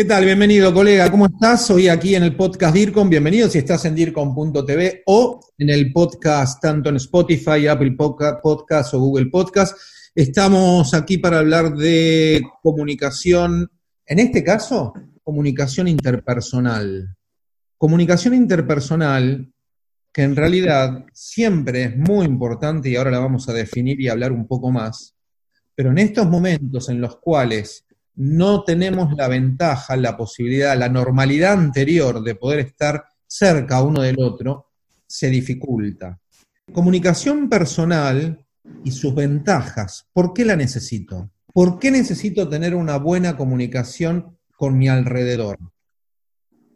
¿Qué tal? Bienvenido, colega. ¿Cómo estás? Hoy aquí en el podcast DIRCOM. Bienvenido si estás en DIRCOM.tv o en el podcast tanto en Spotify, Apple Podcast o Google Podcast. Estamos aquí para hablar de comunicación, en este caso, comunicación interpersonal. Comunicación interpersonal que en realidad siempre es muy importante y ahora la vamos a definir y hablar un poco más, pero en estos momentos en los cuales no tenemos la ventaja, la posibilidad, la normalidad anterior de poder estar cerca uno del otro, se dificulta. Comunicación personal y sus ventajas, ¿por qué la necesito? ¿Por qué necesito tener una buena comunicación con mi alrededor?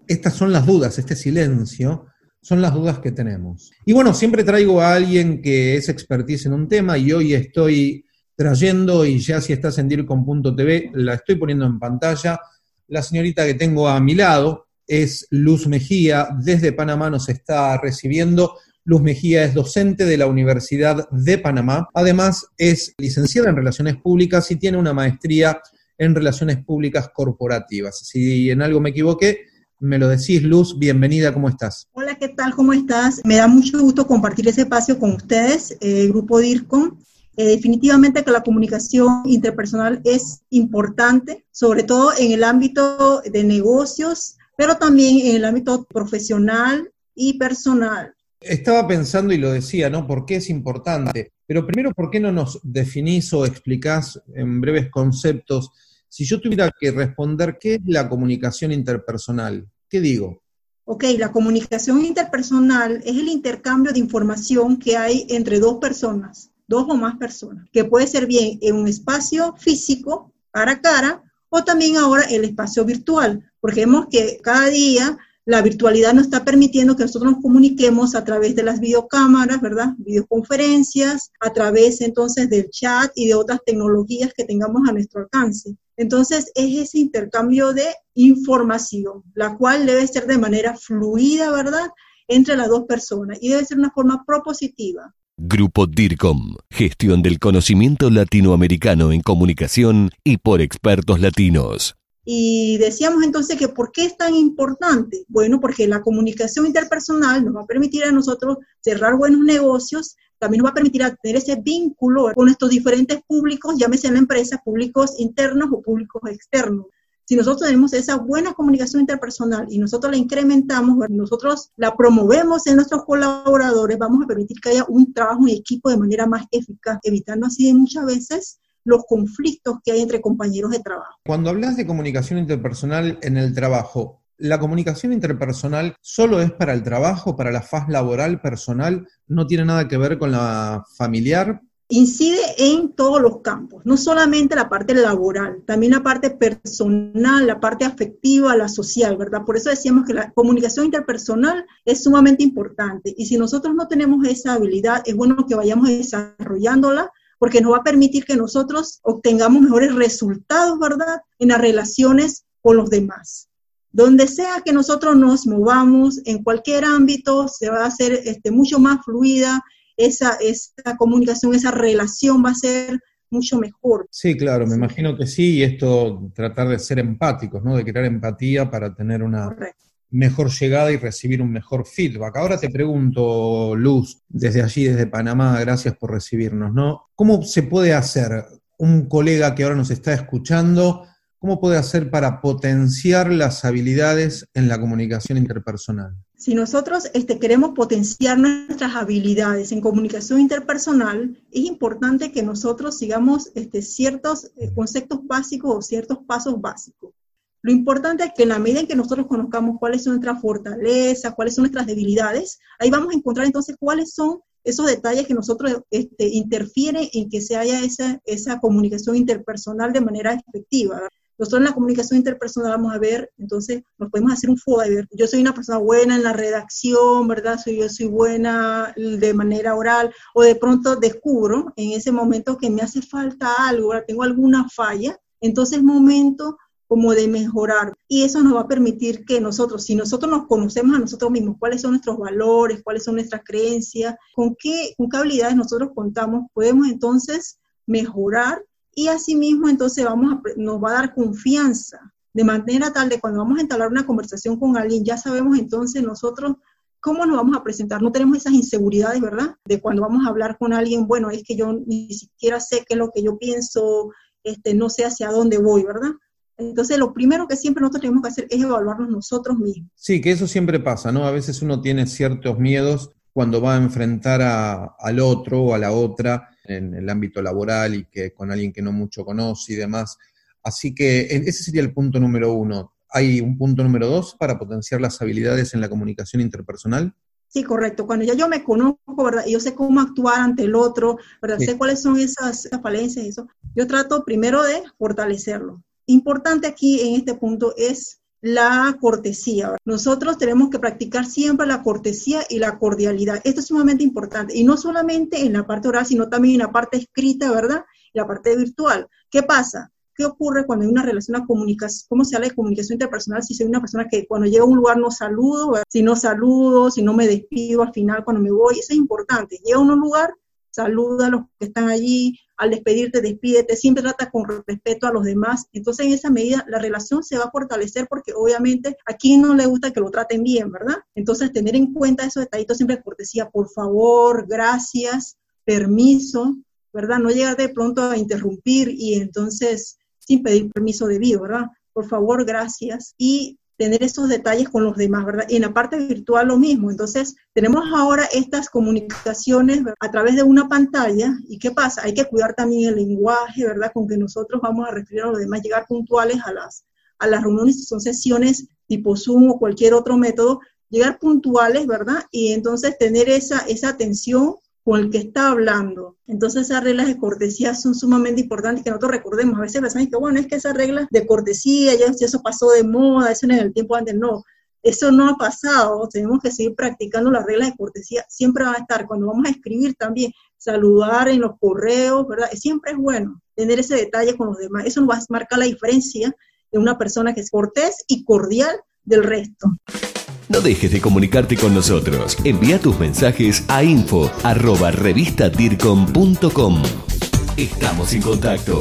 Estas son las dudas, este silencio, son las dudas que tenemos. Y bueno, siempre traigo a alguien que es expertise en un tema y hoy estoy trayendo, y ya si estás en DIRCOM.tv, la estoy poniendo en pantalla. La señorita que tengo a mi lado es Luz Mejía, desde Panamá nos está recibiendo. Luz Mejía es docente de la Universidad de Panamá. Además, es licenciada en Relaciones Públicas y tiene una maestría en Relaciones Públicas Corporativas. Si en algo me equivoqué, me lo decís, Luz. Bienvenida, ¿cómo estás? Hola, ¿qué tal? ¿Cómo estás? Me da mucho gusto compartir ese espacio con ustedes, el Grupo DIRCOM. Eh, definitivamente que la comunicación interpersonal es importante, sobre todo en el ámbito de negocios, pero también en el ámbito profesional y personal. Estaba pensando y lo decía, ¿no? ¿Por qué es importante? Pero primero, ¿por qué no nos definís o explicás en breves conceptos? Si yo tuviera que responder, ¿qué es la comunicación interpersonal? ¿Qué digo? Ok, la comunicación interpersonal es el intercambio de información que hay entre dos personas dos o más personas, que puede ser bien en un espacio físico, cara a cara, o también ahora el espacio virtual, porque vemos que cada día la virtualidad nos está permitiendo que nosotros nos comuniquemos a través de las videocámaras, ¿verdad? Videoconferencias, a través entonces del chat y de otras tecnologías que tengamos a nuestro alcance. Entonces, es ese intercambio de información, la cual debe ser de manera fluida, ¿verdad? Entre las dos personas y debe ser una forma propositiva. Grupo DIRCOM, gestión del conocimiento latinoamericano en comunicación y por expertos latinos. Y decíamos entonces que ¿por qué es tan importante? Bueno, porque la comunicación interpersonal nos va a permitir a nosotros cerrar buenos negocios, también nos va a permitir tener ese vínculo con estos diferentes públicos, llámese en la empresa, públicos internos o públicos externos. Si nosotros tenemos esa buena comunicación interpersonal y nosotros la incrementamos, nosotros la promovemos en nuestros colaboradores, vamos a permitir que haya un trabajo en equipo de manera más eficaz, evitando así muchas veces los conflictos que hay entre compañeros de trabajo. Cuando hablas de comunicación interpersonal en el trabajo, ¿la comunicación interpersonal solo es para el trabajo, para la faz laboral, personal? ¿No tiene nada que ver con la familiar? Incide en todos los campos, no solamente la parte laboral, también la parte personal, la parte afectiva, la social, ¿verdad? Por eso decíamos que la comunicación interpersonal es sumamente importante y si nosotros no tenemos esa habilidad, es bueno que vayamos desarrollándola porque nos va a permitir que nosotros obtengamos mejores resultados, ¿verdad? En las relaciones con los demás. Donde sea que nosotros nos movamos, en cualquier ámbito, se va a hacer este, mucho más fluida, esa, esa comunicación, esa relación va a ser mucho mejor. Sí, claro, me imagino que sí, y esto tratar de ser empáticos, ¿no? De crear empatía para tener una mejor llegada y recibir un mejor feedback. Ahora te pregunto, Luz, desde allí, desde Panamá, gracias por recibirnos, ¿no? ¿Cómo se puede hacer un colega que ahora nos está escuchando? ¿Cómo puede hacer para potenciar las habilidades en la comunicación interpersonal? Si nosotros este, queremos potenciar nuestras habilidades en comunicación interpersonal, es importante que nosotros sigamos este, ciertos eh, conceptos básicos o ciertos pasos básicos. Lo importante es que en la medida en que nosotros conozcamos cuáles son nuestras fortalezas, cuáles son nuestras debilidades, ahí vamos a encontrar entonces cuáles son esos detalles que nosotros este, interfieren en que se haya esa, esa comunicación interpersonal de manera efectiva. Nosotros en la comunicación interpersonal vamos a ver, entonces nos podemos hacer un ver. Yo soy una persona buena en la redacción, ¿verdad? Soy, yo soy buena de manera oral, o de pronto descubro en ese momento que me hace falta algo, tengo alguna falla, entonces es momento como de mejorar. Y eso nos va a permitir que nosotros, si nosotros nos conocemos a nosotros mismos, cuáles son nuestros valores, cuáles son nuestras creencias, con qué, con qué habilidades nosotros contamos, podemos entonces mejorar y asimismo entonces vamos a, nos va a dar confianza de manera tal de cuando vamos a entablar una conversación con alguien, ya sabemos entonces nosotros cómo nos vamos a presentar. No tenemos esas inseguridades, ¿verdad? De cuando vamos a hablar con alguien, bueno, es que yo ni siquiera sé qué es lo que yo pienso, este, no sé hacia dónde voy, ¿verdad? Entonces, lo primero que siempre nosotros tenemos que hacer es evaluarnos nosotros mismos. Sí, que eso siempre pasa, ¿no? A veces uno tiene ciertos miedos cuando va a enfrentar al otro o a la otra en el ámbito laboral y que con alguien que no mucho conoce y demás. Así que ese sería el punto número uno. ¿Hay un punto número dos para potenciar las habilidades en la comunicación interpersonal? Sí, correcto. Cuando ya yo me conozco, ¿verdad? Y yo sé cómo actuar ante el otro, ¿verdad? Sé cuáles son esas, esas falencias, eso. Yo trato primero de fortalecerlo. Importante aquí en este punto es la cortesía. Nosotros tenemos que practicar siempre la cortesía y la cordialidad. Esto es sumamente importante. Y no solamente en la parte oral, sino también en la parte escrita, ¿verdad? Y la parte virtual. ¿Qué pasa? ¿Qué ocurre cuando hay una relación, de comunicación? ¿Cómo se habla de comunicación interpersonal si soy una persona que cuando llego a un lugar no saludo, si no saludo, si no me despido al final cuando me voy? Eso es importante. Llega a un lugar, saluda a los que están allí, al despedirte, despídete, siempre trata con respeto a los demás. Entonces, en esa medida, la relación se va a fortalecer porque obviamente a quien no le gusta que lo traten bien, ¿verdad? Entonces, tener en cuenta esos detallitos siempre cortesía, por favor, gracias, permiso, ¿verdad? No llegar de pronto a interrumpir y entonces sin pedir permiso debido, ¿verdad? Por favor, gracias. Y tener esos detalles con los demás, ¿verdad? Y en la parte virtual lo mismo. Entonces, tenemos ahora estas comunicaciones a través de una pantalla. ¿Y qué pasa? Hay que cuidar también el lenguaje, ¿verdad? Con que nosotros vamos a referir a los demás, llegar puntuales a las, a las reuniones, son sesiones tipo Zoom o cualquier otro método, llegar puntuales, ¿verdad? Y entonces tener esa, esa atención con el que está hablando. Entonces esas reglas de cortesía son sumamente importantes que nosotros recordemos. A veces pensamos que, bueno, es que esas reglas de cortesía, ya eso pasó de moda, eso en el tiempo antes, no. Eso no ha pasado, tenemos que seguir practicando las reglas de cortesía, siempre va a estar, cuando vamos a escribir también, saludar en los correos, ¿verdad? Siempre es bueno tener ese detalle con los demás, eso nos va a la diferencia de una persona que es cortés y cordial del resto. No dejes de comunicarte con nosotros. Envía tus mensajes a info Estamos en contacto.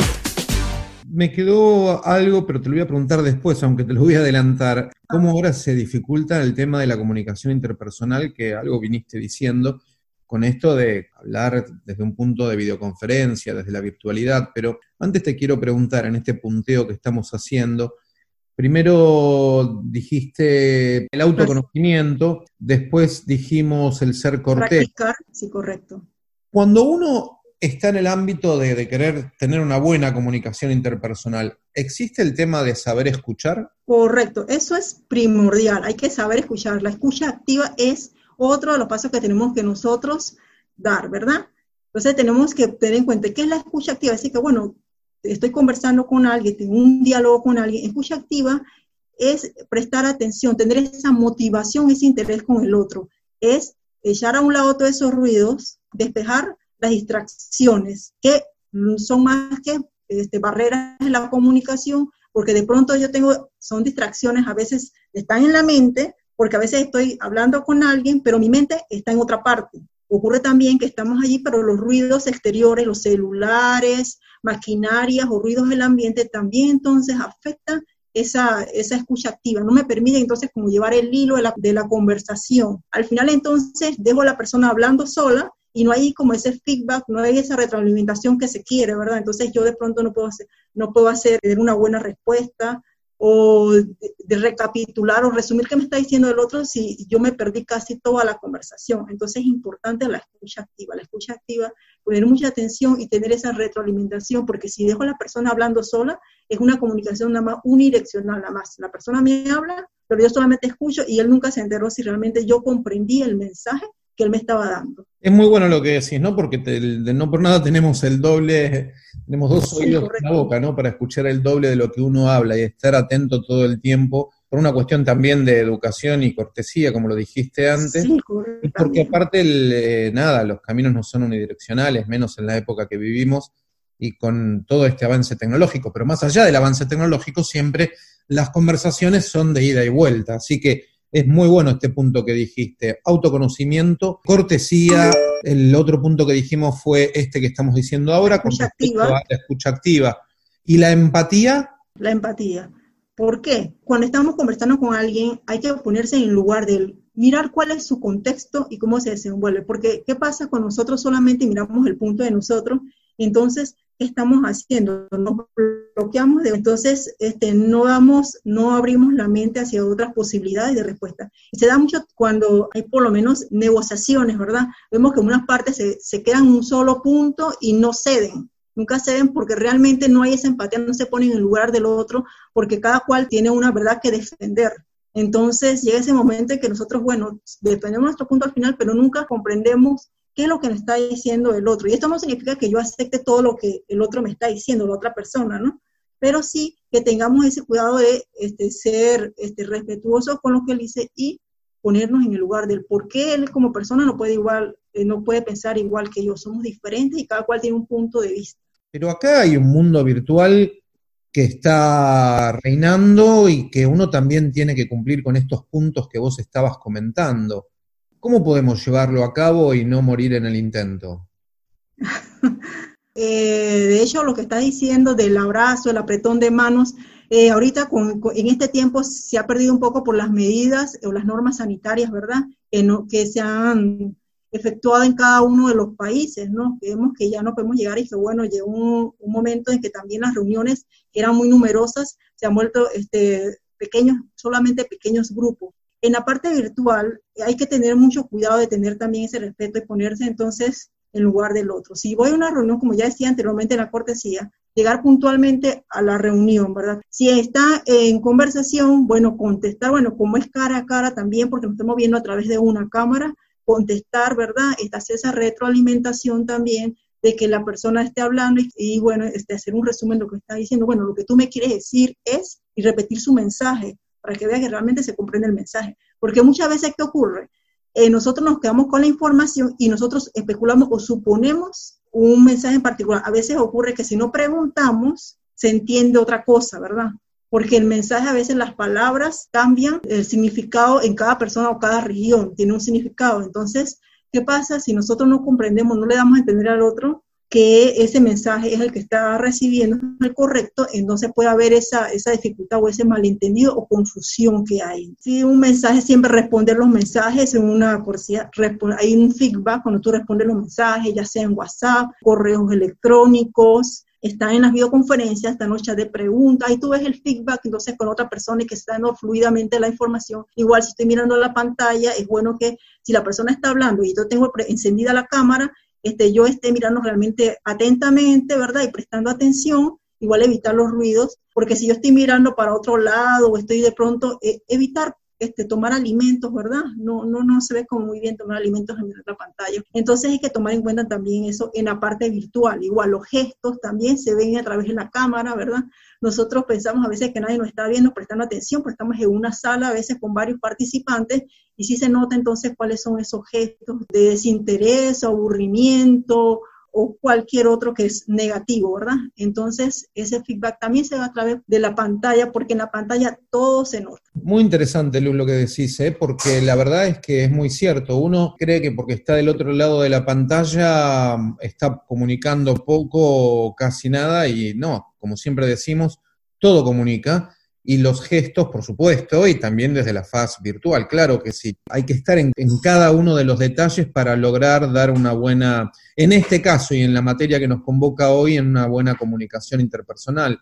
Me quedó algo, pero te lo voy a preguntar después, aunque te lo voy a adelantar. ¿Cómo ahora se dificulta el tema de la comunicación interpersonal, que algo viniste diciendo, con esto de hablar desde un punto de videoconferencia, desde la virtualidad? Pero antes te quiero preguntar, en este punteo que estamos haciendo, Primero dijiste el autoconocimiento, después dijimos el ser cortés. Practicar, sí, correcto. Cuando uno está en el ámbito de, querer tener una buena comunicación interpersonal, ¿existe el tema de saber escuchar? Correcto, eso es primordial, hay que saber escuchar. La escucha activa es otro de los pasos que tenemos que nosotros dar, ¿verdad? Entonces tenemos que tener en cuenta qué es la escucha activa. Así que, bueno, estoy conversando con alguien, tengo un diálogo con alguien, escucha activa es prestar atención, tener esa motivación, ese interés con el otro, es echar a un lado todos esos ruidos, despejar las distracciones, que son más que este, barreras en la comunicación, porque de pronto yo tengo, son distracciones, a veces están en la mente, porque a veces estoy hablando con alguien, pero mi mente está en otra parte. Ocurre también que estamos allí, pero los ruidos exteriores, los celulares, maquinarias o ruidos del ambiente también entonces afectan esa, esa escucha activa, no me permite entonces como llevar el hilo de la, de la conversación. Al final entonces dejo a la persona hablando sola y no hay como ese feedback, no hay esa retroalimentación que se quiere, ¿verdad? Entonces yo de pronto no puedo hacer, no puedo hacer una buena respuesta, o de, recapitular o resumir qué me está diciendo el otro si yo me perdí casi toda la conversación. Entonces es importante la escucha activa, la escucha activa, poner mucha atención y tener esa retroalimentación, porque si dejo a la persona hablando sola, es una comunicación nada más unidireccional, nada más. La persona me habla, pero yo solamente escucho y él nunca se enteró si realmente yo comprendí el mensaje que él me estaba dando. Es muy bueno lo que decís, ¿no? Porque no por nada tenemos el doble, tenemos dos oídos en la boca, ¿no? Para escuchar el doble de lo que uno habla y estar atento todo el tiempo, por una cuestión también de educación y cortesía, como lo dijiste antes. Sí, y porque aparte, eh, nada, los caminos no son unidireccionales, menos en la época que vivimos y con todo este avance tecnológico. Pero más allá del avance tecnológico, siempre las conversaciones son de ida y vuelta. Así que es muy bueno este punto que dijiste, autoconocimiento, cortesía. El otro punto que dijimos fue este que estamos diciendo ahora, escucha activa. la escucha activa. ¿Y la empatía? La empatía. ¿Por qué? Cuando estamos conversando con alguien, hay que ponerse en el lugar de él, mirar cuál es su contexto y cómo se desenvuelve. Porque, ¿qué pasa cuando nosotros solamente miramos el punto de nosotros? Entonces, ¿qué estamos haciendo? Nos bloqueamos, de, entonces este, no, damos, no abrimos la mente hacia otras posibilidades de respuesta. Y se da mucho cuando hay por lo menos negociaciones, ¿verdad? Vemos que unas partes se, se quedan en un solo punto y no ceden. Nunca ceden porque realmente no hay esa empatía, no se ponen en el lugar del otro, porque cada cual tiene una verdad que defender. Entonces llega ese momento en que nosotros, bueno, defendemos nuestro punto al final, pero nunca comprendemos qué es lo que me está diciendo el otro. Y esto no significa que yo acepte todo lo que el otro me está diciendo, la otra persona, ¿no? Pero sí que tengamos ese cuidado de este, ser este, respetuosos con lo que él dice y ponernos en el lugar del por qué él como persona no puede igual, eh, no puede pensar igual que yo. Somos diferentes y cada cual tiene un punto de vista. Pero acá hay un mundo virtual que está reinando y que uno también tiene que cumplir con estos puntos que vos estabas comentando. ¿Cómo podemos llevarlo a cabo y no morir en el intento? eh, de hecho, lo que está diciendo del abrazo, el apretón de manos, eh, ahorita con, en este tiempo se ha perdido un poco por las medidas o las normas sanitarias, ¿verdad? Que, no, que se han efectuado en cada uno de los países, ¿no? Vemos que ya no podemos llegar y que, bueno, llegó un, un, momento en que también las reuniones, que eran muy numerosas, se han vuelto este, pequeños, solamente pequeños grupos. En la parte virtual hay que tener mucho cuidado de tener también ese respeto y ponerse entonces en lugar del otro. Si voy a una reunión, como ya decía anteriormente en la cortesía, llegar puntualmente a la reunión, ¿verdad? Si está en conversación, bueno, contestar, bueno, como es cara a cara también, porque nos estamos viendo a través de una cámara, contestar, ¿verdad? Esta esa retroalimentación también de que la persona esté hablando y, y, bueno, este, hacer un resumen de lo que está diciendo. Bueno, lo que tú me quieres decir es y repetir su mensaje para que vea que realmente se comprende el mensaje. Porque muchas veces, ¿qué ocurre? Eh, nosotros nos quedamos con la información y nosotros especulamos o suponemos un mensaje en particular. A veces ocurre que si no preguntamos, se entiende otra cosa, ¿verdad? Porque el mensaje, a veces las palabras cambian el significado en cada persona o cada región, tiene un significado. Entonces, ¿qué pasa si nosotros no comprendemos, no le damos a entender al otro? Que ese mensaje es el que está recibiendo el correcto, entonces puede haber esa, esa dificultad o ese malentendido o confusión que hay. Si un mensaje siempre responder los mensajes en una hay un feedback cuando tú respondes los mensajes, ya sea en WhatsApp, correos electrónicos, está en las videoconferencias, está en los de preguntas, y tú ves el feedback entonces con otra persona y que está dando fluidamente la información. Igual si estoy mirando la pantalla, es bueno que si la persona está hablando y yo tengo encendida la cámara, este, yo esté mirando realmente atentamente, ¿verdad? Y prestando atención, igual evitar los ruidos, porque si yo estoy mirando para otro lado o estoy de pronto, eh, evitar este, tomar alimentos, ¿verdad? No, no, no se ve como muy bien tomar alimentos en la pantalla. Entonces hay que tomar en cuenta también eso en la parte virtual. Igual los gestos también se ven a través de la cámara, ¿verdad? Nosotros pensamos a veces que nadie nos está viendo, prestando atención, pero estamos en una sala a veces con varios participantes y sí se nota entonces cuáles son esos gestos de desinterés, aburrimiento o cualquier otro que es negativo, ¿verdad? Entonces, ese feedback también se da a través de la pantalla, porque en la pantalla todo se nota. Muy interesante, Luz, lo que decís, ¿eh? porque la verdad es que es muy cierto. Uno cree que porque está del otro lado de la pantalla está comunicando poco o casi nada, y no, como siempre decimos, todo comunica y los gestos, por supuesto, y también desde la faz virtual. Claro que sí, hay que estar en, cada uno de los detalles para lograr dar una buena, en este caso y en la materia que nos convoca hoy, en una buena comunicación interpersonal.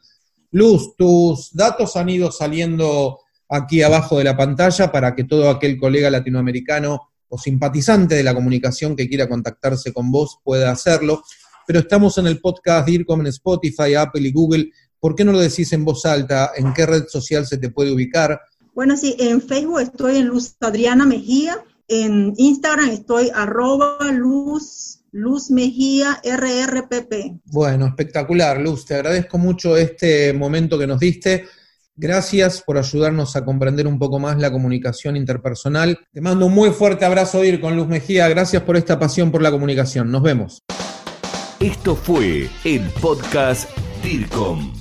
Luz, tus datos han ido saliendo aquí abajo de la pantalla para que todo aquel colega latinoamericano o simpatizante de la comunicación que quiera contactarse con vos pueda hacerlo. Pero estamos en el podcast DIRCOM en Spotify, Apple y Google ¿Por qué no lo decís en voz alta? ¿En qué red social se te puede ubicar? Bueno, sí, en Facebook estoy en Luz Adriana Mejía, en Instagram estoy arroba Luz, Luz Mejía RRPP. Bueno, espectacular, Luz. Te agradezco mucho este momento que nos diste. Gracias por ayudarnos a comprender un poco más la comunicación interpersonal. Te mando un muy fuerte abrazo, Ir con Luz Mejía. Gracias por esta pasión por la comunicación. Nos vemos. Esto fue el podcast DIRCOM.